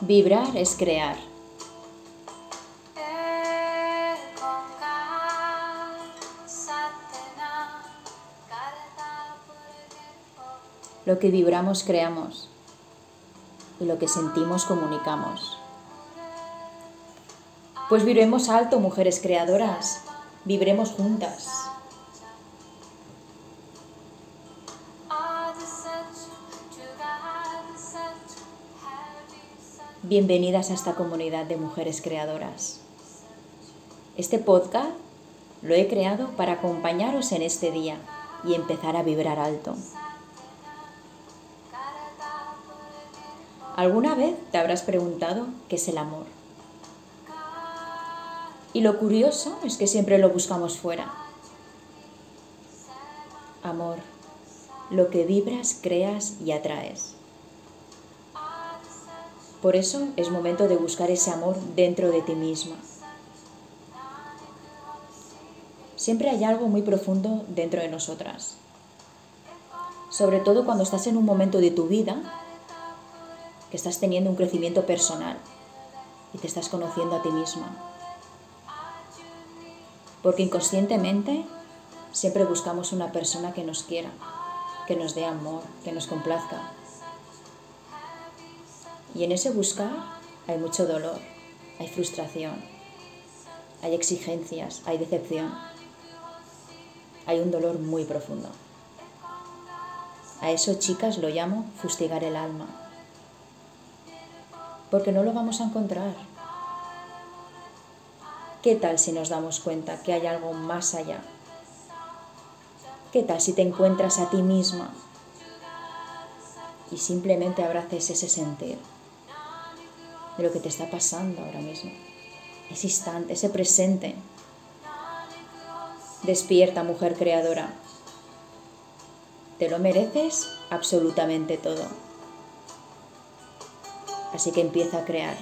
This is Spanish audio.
Vibrar es crear. Lo que vibramos creamos y lo que sentimos comunicamos. Pues vibremos alto, mujeres creadoras, vibremos juntas. Bienvenidas a esta comunidad de mujeres creadoras. Este podcast lo he creado para acompañaros en este día y empezar a vibrar alto. ¿Alguna vez te habrás preguntado qué es el amor? Y lo curioso es que siempre lo buscamos fuera. Amor, lo que vibras, creas y atraes. Por eso es momento de buscar ese amor dentro de ti misma. Siempre hay algo muy profundo dentro de nosotras. Sobre todo cuando estás en un momento de tu vida que estás teniendo un crecimiento personal y te estás conociendo a ti misma. Porque inconscientemente siempre buscamos una persona que nos quiera, que nos dé amor, que nos complazca, y en ese buscar hay mucho dolor, hay frustración, hay exigencias, hay decepción, hay un dolor muy profundo. A eso, chicas, lo llamo fustigar el alma, porque no lo vamos a encontrar. ¿Qué tal si nos damos cuenta que hay algo más allá? ¿Qué tal si te encuentras a ti misma y simplemente abraces ese sentir? De lo que te está pasando ahora mismo. Ese instante, ese presente. Despierta, mujer creadora. Te lo mereces absolutamente todo. Así que empieza a crear.